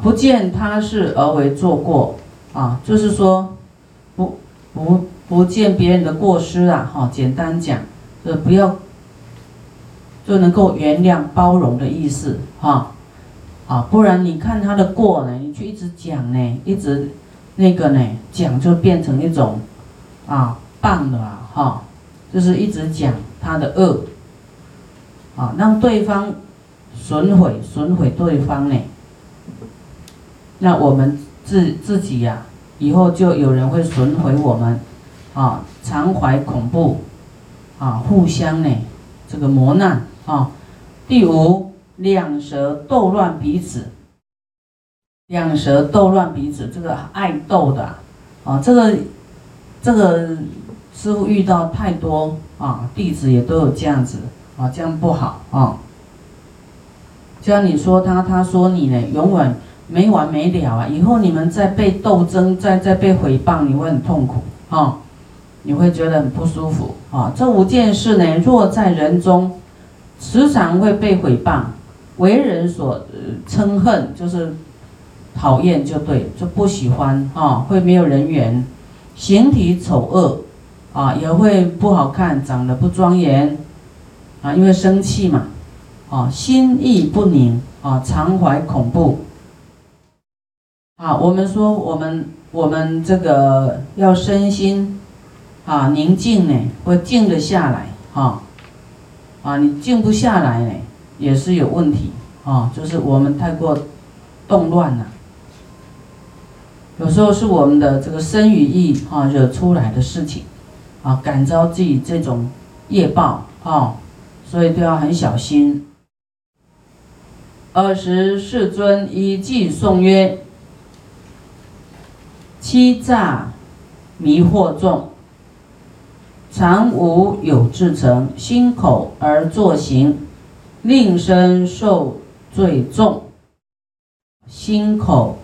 不见他是而为做过啊，就是说不不不见别人的过失啊，哈，简单讲，就不要就能够原谅包容的意思哈，啊，不然你看他的过呢，你去一直讲呢，一直那个呢讲就变成一种啊棒的啊哈，就是一直讲他的恶，啊，让对方损毁损毁对方呢。那我们自自己呀，以后就有人会损毁我们，啊，常怀恐怖，啊，互相呢，这个磨难啊。第五，两舌斗乱彼此，两舌斗乱彼此，这个爱斗的，啊，这个这个师傅遇到太多啊，弟子也都有这样子，啊，这样不好啊。就像你说他，他说你呢，永远。没完没了啊！以后你们再被斗争，再再被诽谤，你会很痛苦啊！你会觉得很不舒服啊！这五件事呢，若在人中，时常会被诽谤，为人所呃称恨，就是讨厌就对，就不喜欢啊，会没有人缘，形体丑恶啊，也会不好看，长得不庄严啊，因为生气嘛啊，心意不宁啊，常怀恐怖。啊，我们说我们我们这个要身心啊宁静呢，会静得下来哈。啊，你静不下来呢，也是有问题啊，就是我们太过动乱了。有时候是我们的这个身与意啊惹出来的事情啊，感召自己这种业报啊，所以都要很小心。二十世尊以偈颂曰。欺诈迷惑众，常无有志成，心口而作行，令身受罪重。心口、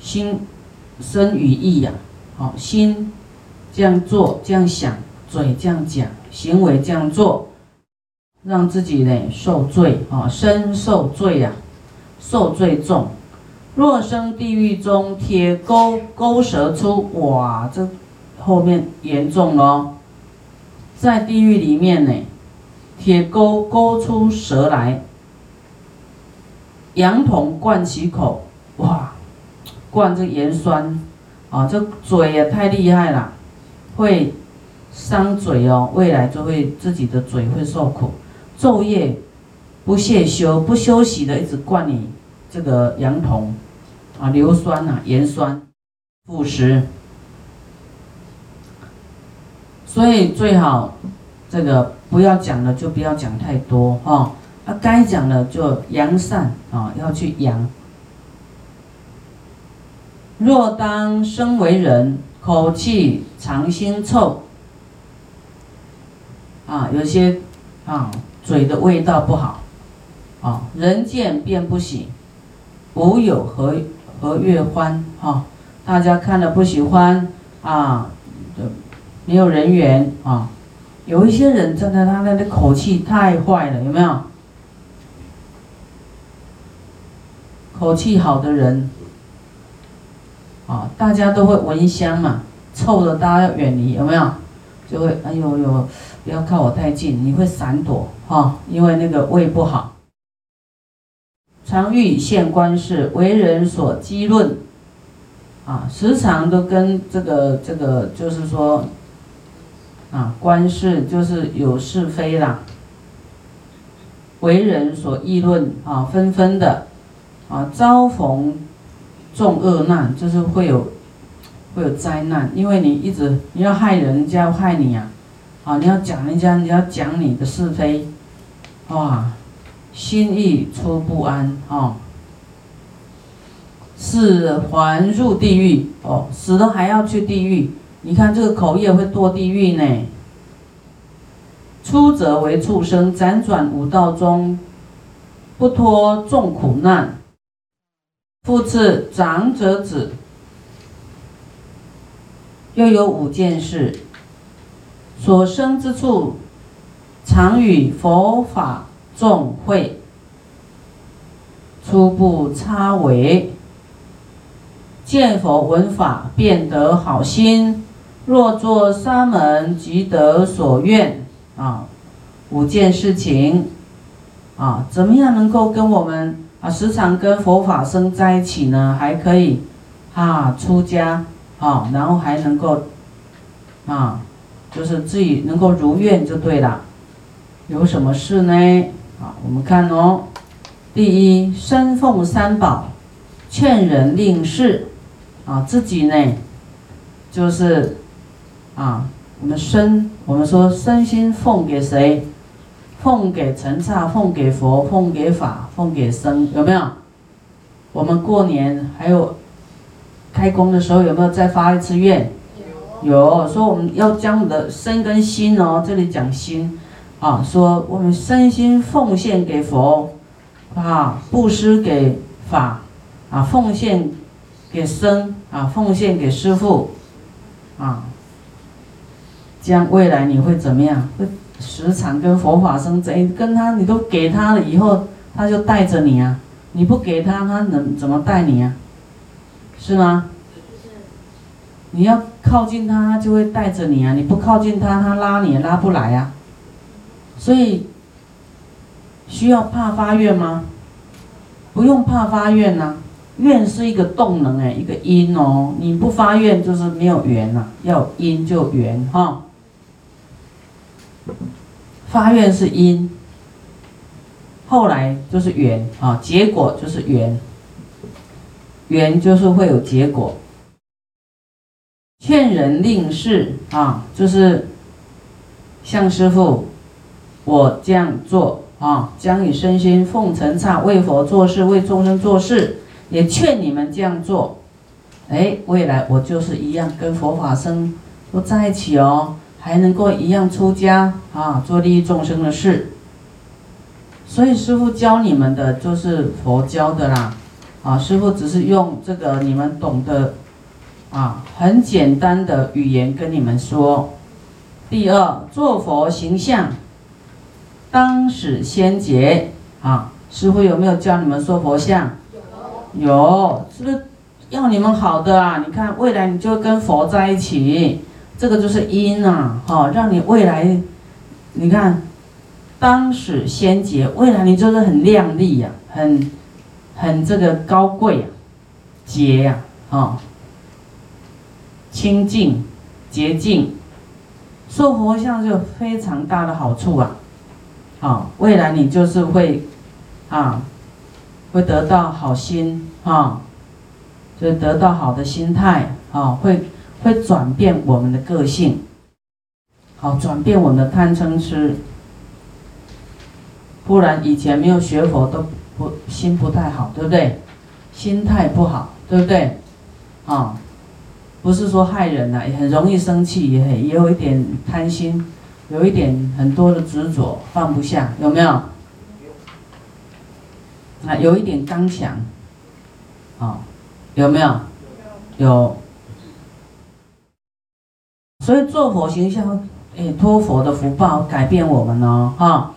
心、身与意呀，好心这样做、这样想，嘴这样讲，行为这样做，让自己呢受罪啊，身受罪呀，受罪重。若生地狱中，铁钩钩蛇出，哇，这后面严重了。在地狱里面呢，铁钩钩出蛇来，羊桶灌其口，哇，灌这盐酸，啊，这嘴也太厉害了，会伤嘴哦，未来就会自己的嘴会受苦，昼夜不懈休，不休息的一直灌你这个羊酮。啊，硫酸呐，盐酸，腐蚀，所以最好这个不要讲的就不要讲太多哈，啊，该讲的就扬善啊，要去扬。若当生为人，口气常心臭，啊，有些啊嘴的味道不好，啊，人见便不喜，无有何。和月欢哈，大家看了不喜欢啊，没有人缘啊。有一些人真的，他那的口气太坏了，有没有？口气好的人啊，大家都会闻香嘛，臭的大家要远离，有没有？就会哎呦呦，不要靠我太近，你会闪躲哈，因为那个胃不好。常欲现官事，为人所讥论，啊，时常都跟这个这个，就是说，啊，官事就是有是非啦，为人所议论啊，纷纷的，啊，遭逢重恶难，就是会有会有灾难，因为你一直你要害人家，要害你啊，啊，你要讲人家，你要讲你的是非，哇。心意出不安啊，是还入地狱哦，死了还要去地狱。你看这个口业会堕地狱呢。出则为畜生，辗转五道中，不脱众苦难。复次长者子，又有五件事，所生之处，常与佛法。众会初步差为见佛闻法，便得好心。若作沙门，即得所愿。啊，五件事情。啊，怎么样能够跟我们啊时常跟佛法僧在一起呢？还可以，啊出家啊，然后还能够，啊，就是自己能够如愿就对了。有什么事呢？啊，我们看哦。第一，身奉三宝，劝人令事，啊，自己呢，就是，啊，我们身，我们说身心奉给谁？奉给陈刹，奉给佛，奉给法，奉给僧，有没有？我们过年还有开工的时候，有没有再发一次愿？有。有，说我们要将我们的身跟心哦，这里讲心，啊，说我们身心奉献给佛。啊，布施给法，啊，奉献给僧，啊，奉献给师父，啊，这样未来你会怎么样？会时常跟佛法僧在跟他，你都给他了以后，他就带着你啊。你不给他，他能怎么带你啊？是吗？你要靠近他，他就会带着你啊。你不靠近他，他拉你也拉不来啊。所以。需要怕发愿吗？不用怕发愿呐，愿是一个动能哎，一个因哦。你不发愿就是没有缘呐，要因就缘哈。发愿是因，后来就是缘啊，结果就是缘，缘就是会有结果。劝人令事啊，就是向师傅，我这样做。啊，将以身心奉承差，为佛做事，为众生做事，也劝你们这样做。哎，未来我就是一样，跟佛法僧都在一起哦，还能够一样出家啊，做利益众生的事。所以师傅教你们的就是佛教的啦，啊，师傅只是用这个你们懂得啊，很简单的语言跟你们说。第二，做佛形象。当使先结啊！师傅有没有教你们说佛像？有，是不是要你们好的啊？你看未来你就跟佛在一起，这个就是因啊！哈，让你未来，你看，当使先结，未来你就是很亮丽呀，很，很这个高贵呀，洁呀，啊，清净，洁净，说佛像就非常大的好处啊！啊，未来你就是会，啊，会得到好心啊，就得到好的心态啊，会会转变我们的个性，好转变我们的贪嗔痴，不然以前没有学佛都不心不太好，对不对？心态不好，对不对？啊，不是说害人呐，也很容易生气，也很也有一点贪心。有一点很多的执着放不下，有没有？啊，有一点刚强，啊，有没有？有。所以做佛形象，哎，托佛的福报改变我们哦，哈。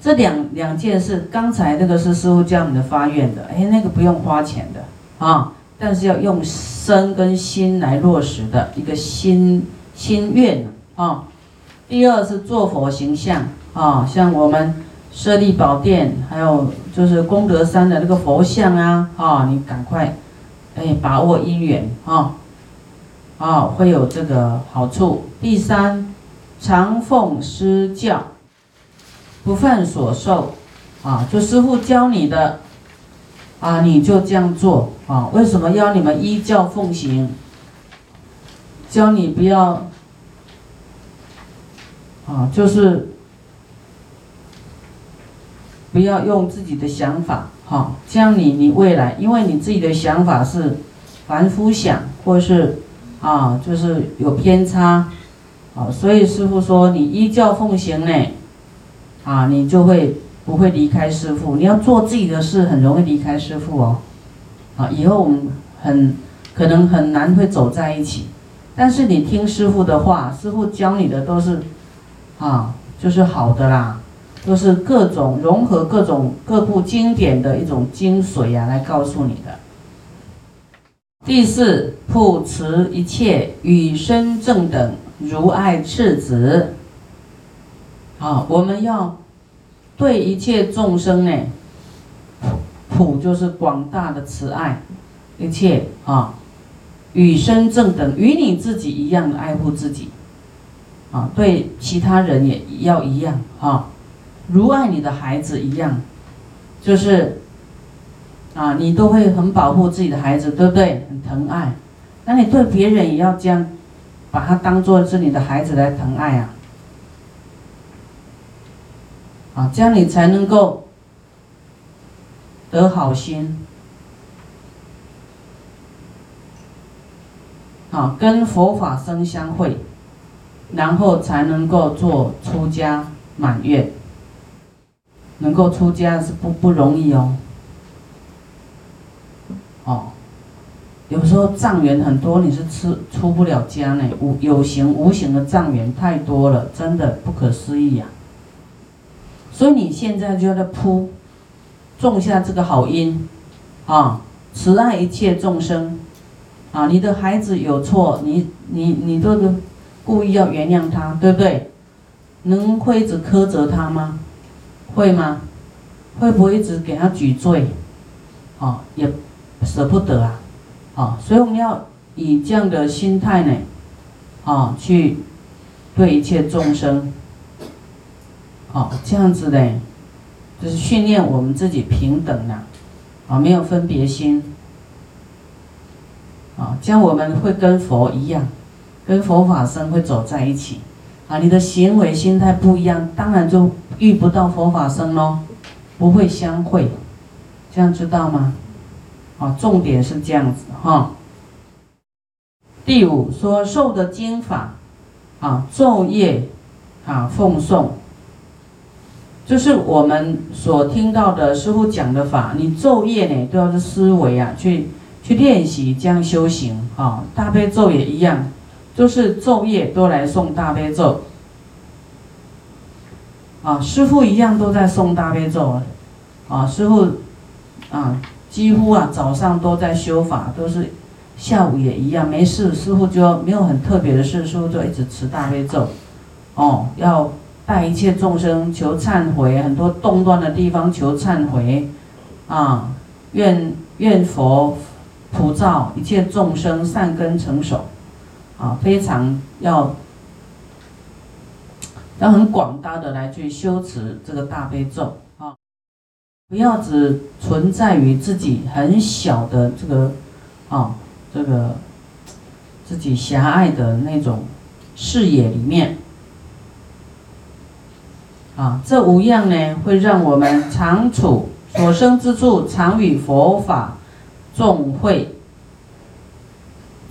这两两件事，刚才那个是师傅教你的发愿的，哎，那个不用花钱的啊，但是要用身跟心来落实的一个心心愿啊。第二是做佛形象啊，像我们舍利宝殿，还有就是功德山的那个佛像啊，啊，你赶快，哎，把握因缘啊，啊，会有这个好处。第三，常奉师教，不犯所受，啊，就师傅教你的，啊，你就这样做啊。为什么要你们依教奉行？教你不要。啊，就是不要用自己的想法，哈，这样你你未来，因为你自己的想法是凡夫想，或是啊，就是有偏差，啊，所以师傅说你依教奉行呢，啊，你就会不会离开师傅。你要做自己的事，很容易离开师傅哦，啊，以后我们很可能很难会走在一起。但是你听师傅的话，师傅教你的都是。啊，就是好的啦，都是各种融合各种各部经典的一种精髓呀，来告诉你的。第四，普持一切与身正等，如爱赤子。啊，我们要对一切众生呢，普就是广大的慈爱，一切啊，与生正等，与你自己一样的爱护自己。啊，对其他人也要一样啊，如爱你的孩子一样，就是。啊，你都会很保护自己的孩子，对不对？很疼爱，那你对别人也要这样，把他当做是你的孩子来疼爱啊！啊，这样你才能够得好心，啊，跟佛法生相会，然后才能够做出家满月。能够出家是不不容易哦。哦，有时候障缘很多，你是吃出不了家呢。无有形无形的障缘太多了，真的不可思议呀。所以你现在就要在铺，种下这个好因，啊，慈爱一切众生，啊，你的孩子有错，你你你都故意要原谅他，对不对？能会一直苛责他吗？会吗？会不会一直给他举罪？啊，也。舍不得啊，啊，所以我们要以这样的心态呢，啊，去对一切众生，啊，这样子呢，就是训练我们自己平等的，啊，没有分别心，啊，这样我们会跟佛一样，跟佛法僧会走在一起，啊，你的行为心态不一样，当然就遇不到佛法僧喽，不会相会，这样知道吗？啊，重点是这样子哈。第五说受的经法，啊，昼夜啊奉诵，就是我们所听到的师傅讲的法，你昼夜呢都要是思维啊，去去练习这样修行啊。大悲咒也一样，就是昼夜都来诵大悲咒。啊，师傅一样都在诵大悲咒啊，师傅啊。几乎啊，早上都在修法，都是下午也一样，没事，师傅就没有很特别的事，师傅就一直持大悲咒，哦，要带一切众生求忏悔，很多动乱的地方求忏悔，啊，愿愿佛普照一切众生善根成熟，啊，非常要要很广大的来去修持这个大悲咒啊。不要只存在于自己很小的这个，啊，这个自己狭隘的那种视野里面，啊，这五样呢，会让我们常处所生之处，常与佛法众会，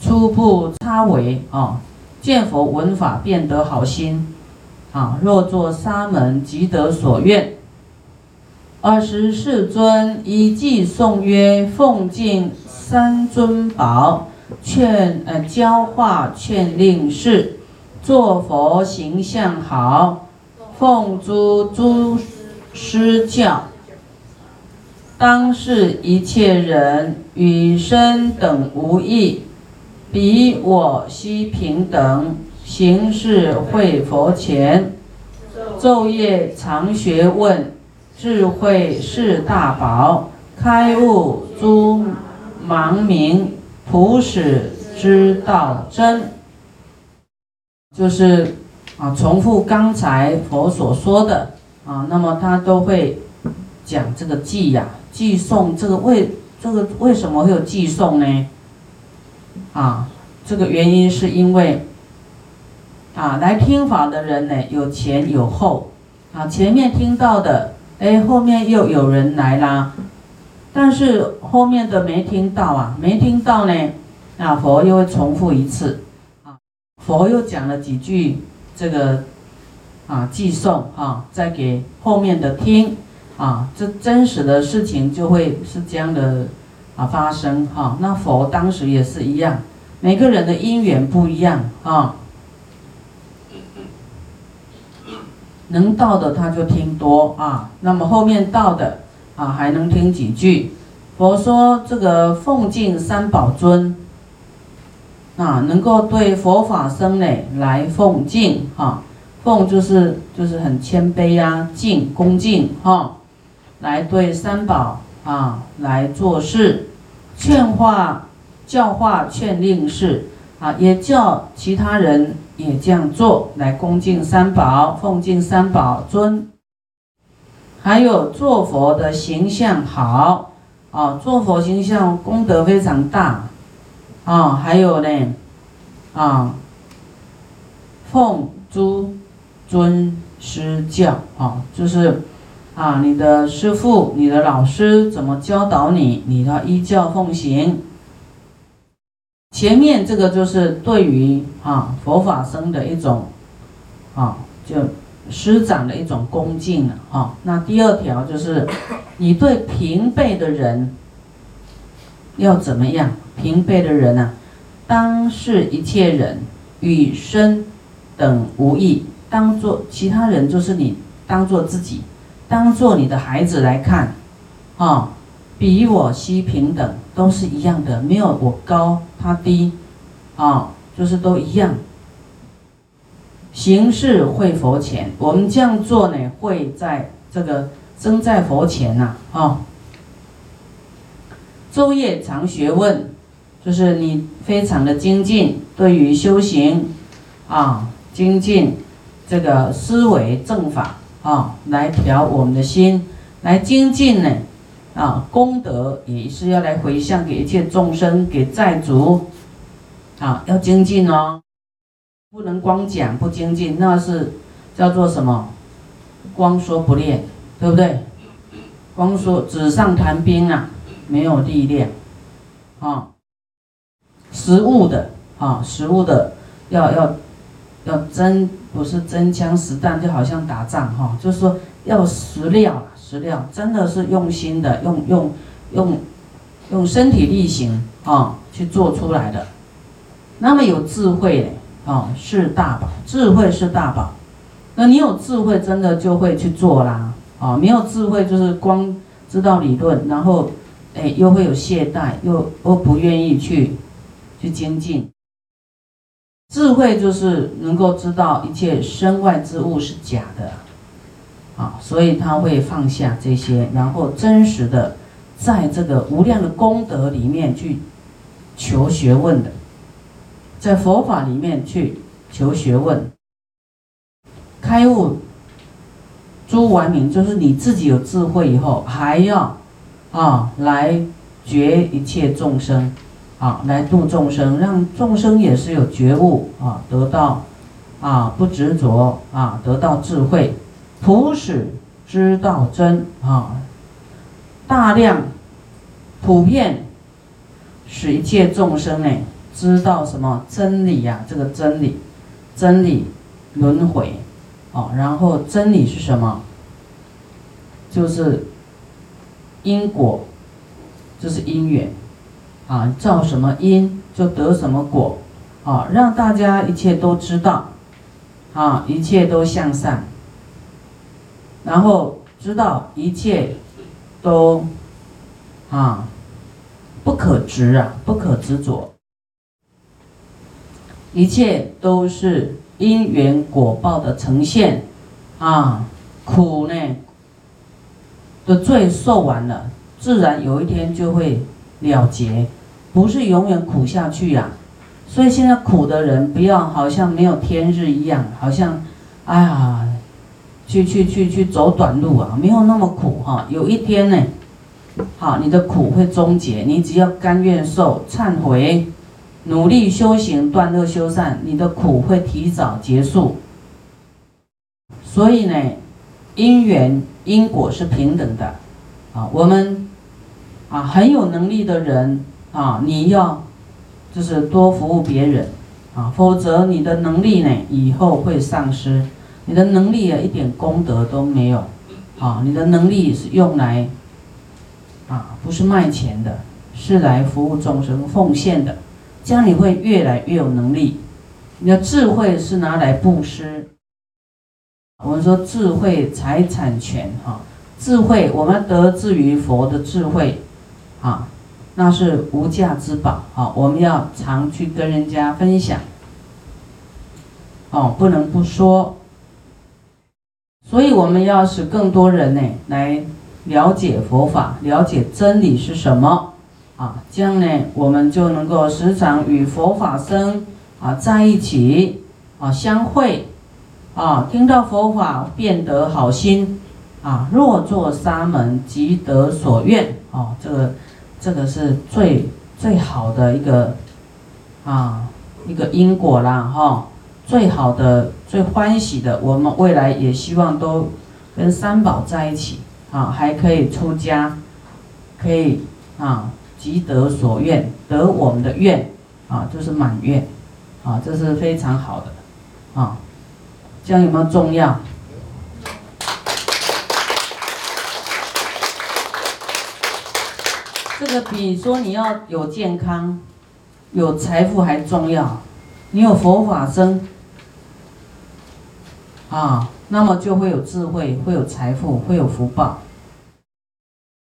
初步差为啊，见佛闻法，便得好心，啊，若作沙门，即得所愿。二十世尊一偈颂曰：“奉敬三尊宝，劝呃教化劝令事，作佛形象好，奉诸诸师教。当是一切人与身等无异，彼我悉平等，行事会佛前，昼夜常学问。”智慧是大宝，开悟诸盲明，普使之道真。就是啊，重复刚才佛所说的啊，那么他都会讲这个偈呀，偈颂这个为这个为什么会有偈颂呢？啊，这个原因是因为啊，来听法的人呢，有前有后啊，前面听到的。哎，后面又有人来啦，但是后面的没听到啊，没听到呢，那佛又会重复一次，啊，佛又讲了几句这个啊寄送啊，再给后面的听啊，这真实的事情就会是这样的啊发生哈。那佛当时也是一样，每个人的因缘不一样啊。能到的他就听多啊，那么后面到的啊还能听几句，佛说这个奉敬三宝尊，啊，能够对佛法僧呢来奉敬哈，奉就是就是很谦卑啊，敬恭敬哈，来对三宝啊来做事，劝化教化劝令事啊，也叫其他人也这样做，来恭敬三宝，奉敬三宝尊，还有做佛的形象好。啊，做佛形象功德非常大，啊，还有呢，啊，奉诸尊师教，啊，就是啊，你的师父、你的老师怎么教导你，你要依教奉行。前面这个就是对于啊佛法僧的一种，啊，就。师长的一种恭敬了哈。那第二条就是，你对平辈的人要怎么样？平辈的人啊，当视一切人与生等无异，当做其他人就是你当做自己，当做你的孩子来看，啊，比我悉平等，都是一样的，没有我高他低，啊，就是都一样。行事会佛前，我们这样做呢，会在这个生在佛前呐，啊。昼夜常学问，就是你非常的精进，对于修行，啊，精进这个思维正法啊，来调我们的心，来精进呢，啊，功德也是要来回向给一切众生，给债主，啊，要精进哦。不能光讲不精进，那是叫做什么？光说不练，对不对？光说纸上谈兵啊，没有力量啊。实物的啊，实物的要要要真不是真枪实弹，就好像打仗哈，就是说要实料，实料真的是用心的，用用用用身体力行啊去做出来的，那么有智慧啊。哦，是大宝，智慧是大宝。那你有智慧，真的就会去做啦。哦，没有智慧就是光知道理论，然后，哎，又会有懈怠，又又不愿意去去精进。智慧就是能够知道一切身外之物是假的，啊，所以他会放下这些，然后真实的在这个无量的功德里面去求学问的。在佛法里面去求学问、开悟、诸完明，就是你自己有智慧以后，还要啊来觉一切众生，啊来度众生，让众生也是有觉悟啊，得到啊不执着啊，得到智慧，普使知道真啊，大量普遍使一切众生呢。知道什么真理呀？这个真理，真理轮回，哦，然后真理是什么？就是因果，就是因缘，啊，造什么因就得什么果，啊，让大家一切都知道，啊，一切都向善，然后知道一切都啊不可执啊，不可执着。一切都是因缘果报的呈现，啊，苦呢的罪受完了，自然有一天就会了结，不是永远苦下去呀。所以现在苦的人不要好像没有天日一样，好像，哎呀，去去去去走短路啊，没有那么苦哈。有一天呢，好，你的苦会终结，你只要甘愿受，忏悔。努力修行，断恶修善，你的苦会提早结束。所以呢，因缘因果是平等的，啊，我们啊很有能力的人啊，你要就是多服务别人啊，否则你的能力呢以后会丧失，你的能力啊一点功德都没有，啊，你的能力是用来啊不是卖钱的，是来服务众生奉献的。这样你会越来越有能力。你的智慧是拿来布施。我们说智慧财产权哈，智慧我们得自于佛的智慧，啊，那是无价之宝啊，我们要常去跟人家分享，哦，不能不说。所以我们要使更多人呢来了解佛法，了解真理是什么。啊，这样呢我们就能够时常与佛法僧啊在一起啊相会。啊，听到佛法变得好心啊，若作沙门即得所愿。哦，这个这个是最最好的一个啊一个因果啦哈。最好的、最欢喜的，我们未来也希望都跟三宝在一起啊，还可以出家，可以啊，即得所愿，得我们的愿啊，就是满愿啊，这是非常好的啊。这样有没有重要？这个比说你要有健康、有财富还重要。你有佛法僧。啊，那么就会有智慧，会有财富，会有福报。